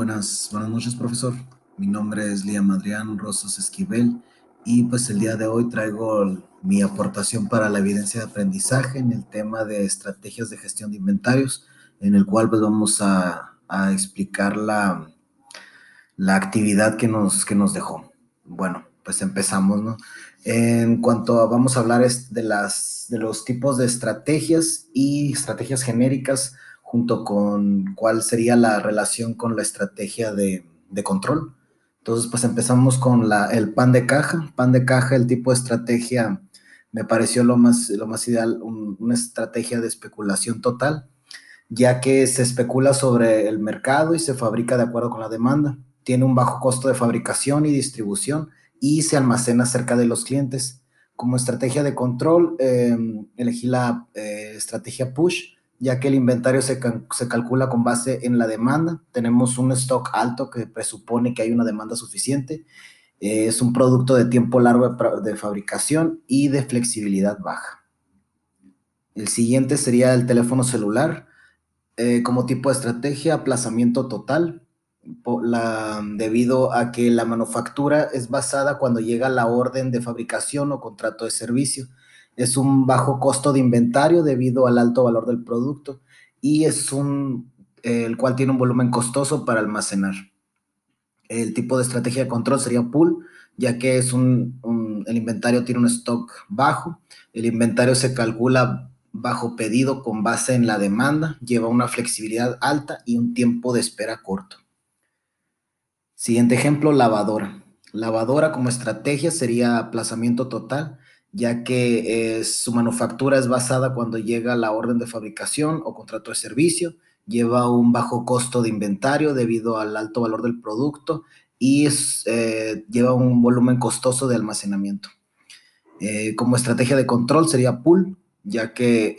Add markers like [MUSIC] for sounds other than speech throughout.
Buenas, buenas noches, profesor. Mi nombre es Liam Adrián Rosas Esquivel y pues el día de hoy traigo mi aportación para la evidencia de aprendizaje en el tema de estrategias de gestión de inventarios, en el cual pues vamos a, a explicar la, la actividad que nos, que nos dejó. Bueno, pues empezamos, ¿no? En cuanto a, vamos a hablar de, las, de los tipos de estrategias y estrategias genéricas junto con cuál sería la relación con la estrategia de, control. Entonces, pues empezamos con la, el pan de caja. Pan de caja, el tipo de estrategia me pareció lo más, lo más ideal, una estrategia de especulación total, ya que se especula sobre el mercado y se fabrica de acuerdo con la demanda. Tiene un bajo costo de fabricación y distribución y se almacena cerca de los clientes. Como estrategia de control, eh, elegí la eh, estrategia push, ya que el inventario se, calcula con base en la demanda. Tenemos un stock alto que presupone que hay una demanda suficiente. Eh, es un producto de tiempo largo de, fabricación y de flexibilidad baja. El siguiente sería el teléfono celular. Eh, como tipo de estrategia, aplazamiento total, debido a que la manufactura es basada cuando llega la orden de fabricación o contrato de servicio es un bajo costo de inventario debido al alto valor del producto y es un, el cual tiene un volumen costoso para almacenar. El tipo de estrategia de control sería pool, ya que es un, el inventario tiene un stock bajo, el inventario se calcula bajo pedido con base en la demanda, lleva una flexibilidad alta y un tiempo de espera corto. Siguiente ejemplo, lavadora. Lavadora como estrategia sería aplazamiento total, ya que eh, su manufactura es basada cuando llega la orden de fabricación o contrato de servicio, lleva un bajo costo de inventario debido al alto valor del producto y eh, lleva un volumen costoso de almacenamiento. Eh, como estrategia de control sería pool, ya que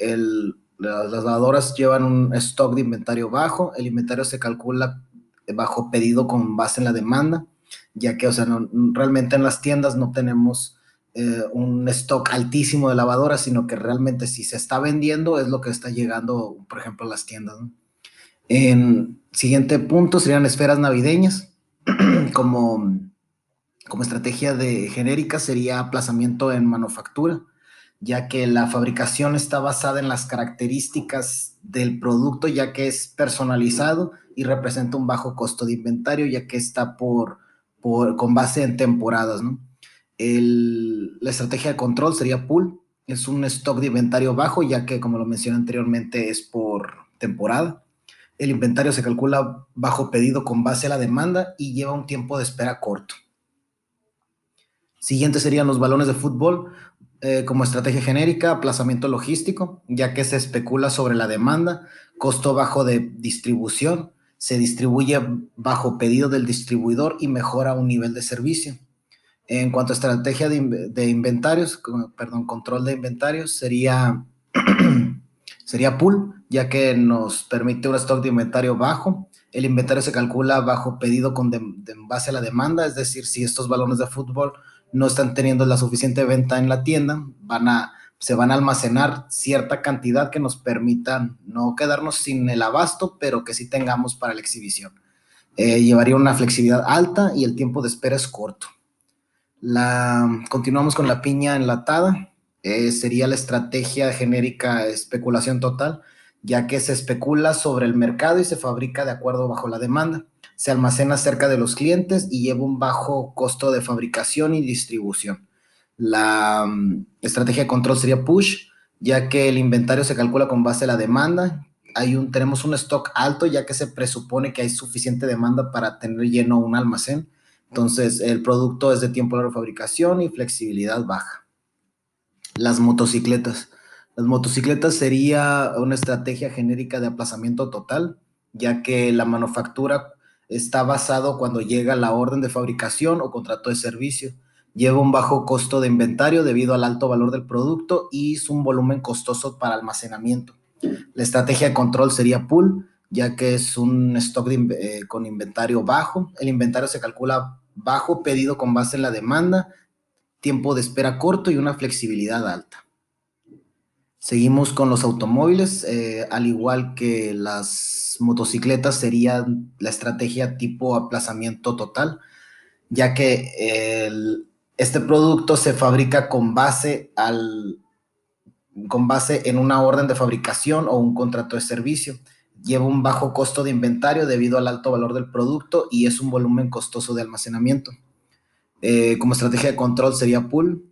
las lavadoras llevan un stock de inventario bajo, el inventario se calcula bajo pedido con base en la demanda, ya que, o sea, realmente en las tiendas no tenemos eh, un stock altísimo de lavadoras, sino que realmente si se está vendiendo es lo que está llegando, por ejemplo, a las tiendas. En siguiente punto serían esferas navideñas. [CLEARS THROAT] como, como estrategia de genérica sería aplazamiento en manufactura, ya que la fabricación está basada en las características del producto, ya que es personalizado y representa un bajo costo de inventario, ya que está por, por con base en temporadas, ¿no? La estrategia de control sería pool. Es un stock de inventario bajo, ya que, como lo mencioné anteriormente, es por temporada. El inventario se calcula bajo pedido con base a la demanda y lleva un tiempo de espera corto. Siguiente serían los balones de fútbol eh, como estrategia genérica, aplazamiento logístico, ya que se especula sobre la demanda, costo bajo de distribución, se distribuye bajo pedido del distribuidor y mejora un nivel de servicio. En cuanto a estrategia de, inventarios, perdón, control de inventarios, sería, [CLEARS THROAT] sería pool, ya que nos permite un stock de inventario bajo. El inventario se calcula bajo pedido con base a la demanda, es decir, si estos balones de fútbol no están teniendo la suficiente venta en la tienda, van a, se van a almacenar cierta cantidad que nos permitan no quedarnos sin el abasto, pero que sí tengamos para la exhibición. Eh, llevaría una flexibilidad alta y el tiempo de espera es corto. Continuamos con la piña enlatada. Eh, sería la estrategia genérica especulación total, ya que se especula sobre el mercado y se fabrica de acuerdo bajo la demanda. Se almacena cerca de los clientes y lleva un bajo costo de fabricación y distribución. La mm, estrategia de control sería push, ya que el inventario se calcula con base a la demanda. Hay un, tenemos un stock alto, ya que se presupone que hay suficiente demanda para tener lleno un almacén entonces, el producto es de tiempo largo de fabricación y flexibilidad baja. Las motocicletas. Las motocicletas sería una estrategia genérica de aplazamiento total, ya que la manufactura está basado cuando llega la orden de fabricación o contrato de servicio. Lleva un bajo costo de inventario debido al alto valor del producto y es un volumen costoso para almacenamiento. La estrategia de control sería pool, ya que es un stock eh, con inventario bajo. El inventario se calcula bajo pedido con base en la demanda, tiempo de espera corto y una flexibilidad alta. Seguimos con los automóviles, eh, al igual que las motocicletas sería la estrategia tipo aplazamiento total, ya que este producto se fabrica con base, al, con base en una orden de fabricación o un contrato de servicio. Lleva un bajo costo de inventario debido al alto valor del producto y es un volumen costoso de almacenamiento. Eh, como estrategia de control sería pool,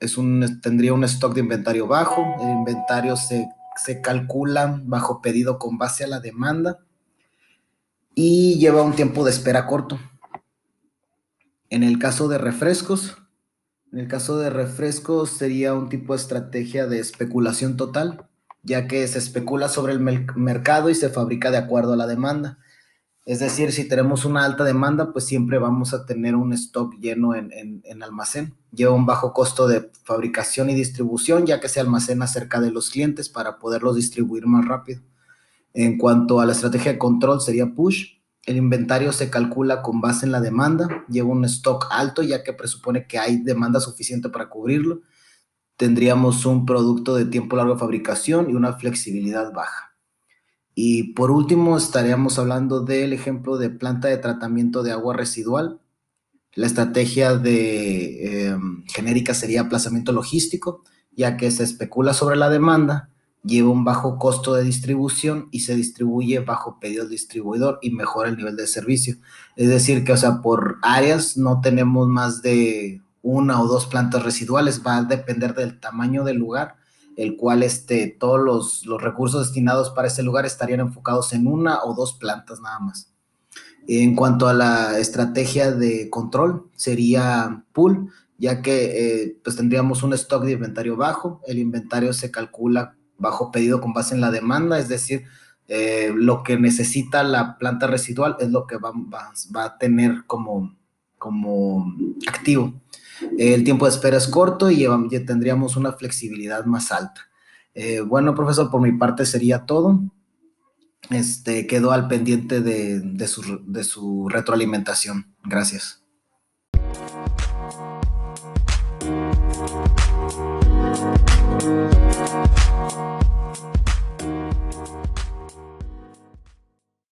es un, tendría un stock de inventario bajo, el inventario se, se calcula bajo pedido con base a la demanda y lleva un tiempo de espera corto. En el caso de refrescos, en el caso de refrescos sería un tipo de estrategia de especulación total, ya que se especula sobre el mercado y se fabrica de acuerdo a la demanda. Es decir, si tenemos una alta demanda, pues siempre vamos a tener un stock lleno en, almacén. Lleva un bajo costo de fabricación y distribución, ya que se almacena cerca de los clientes para poderlos distribuir más rápido. En cuanto a la estrategia de control, sería push. El inventario se calcula con base en la demanda, lleva un stock alto, ya que presupone que hay demanda suficiente para cubrirlo. Tendríamos un producto de tiempo largo de fabricación y una flexibilidad baja. Y por último, estaríamos hablando del ejemplo de planta de tratamiento de agua residual. La estrategia de em, genérica sería aplazamiento logístico, ya que se especula sobre la demanda, lleva un bajo costo de distribución y se distribuye bajo pedido del distribuidor y mejora el nivel de servicio. Es decir, que, o sea, por áreas no tenemos más de una o dos plantas residuales, va a depender del tamaño del lugar el cual este, todos los, los, recursos destinados para ese lugar estarían enfocados en una o dos plantas nada más. En cuanto a la estrategia de control, sería pool, ya que eh, pues tendríamos un stock de inventario bajo, el inventario se calcula bajo pedido con base en la demanda, es decir, eh, lo que necesita la planta residual es lo que va, va, va a tener como, como activo. El tiempo de espera es corto y tendríamos una flexibilidad más alta. Eh, bueno, profesor, por mi parte sería todo. Este, quedo al pendiente de, de, su, de su retroalimentación. Gracias.